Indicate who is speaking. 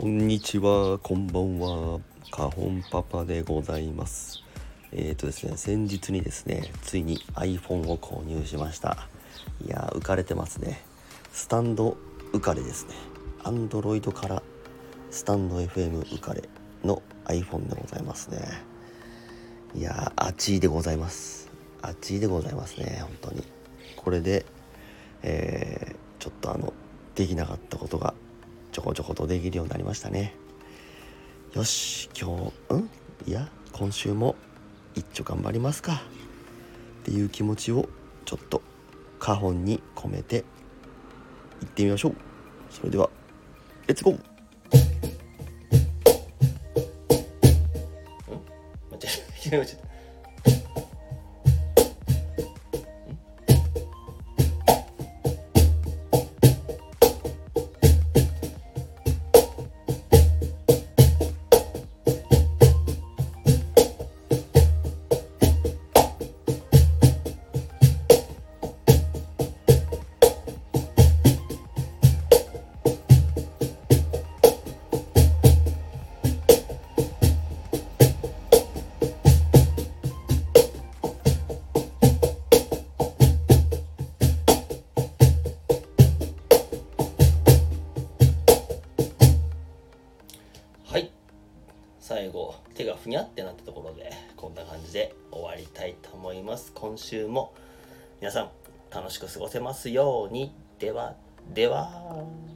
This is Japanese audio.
Speaker 1: こんにちは、こんばんは。カホンパパでございます。えーとですね、先日にですね、ついに iPhone を購入しました。いやー、浮かれてますね。スタンド浮かれですね。Android からスタンド FM 浮かれの iPhone でございますね。いやー、熱いでございます。熱いでございますね、本当に。これで、えーちょっとあの、できなかったことがちょこちょことできるようになりましたね。よし今日うん？いや今週も一丁頑張りますか。っていう気持ちをちょっとカホンに込めていってみましょう。それではレッツゴーん間違えた最後手がふにゃってなったところでこんな感じで終わりたいと思います。今週も皆さん楽しく過ごせますように。ではでは。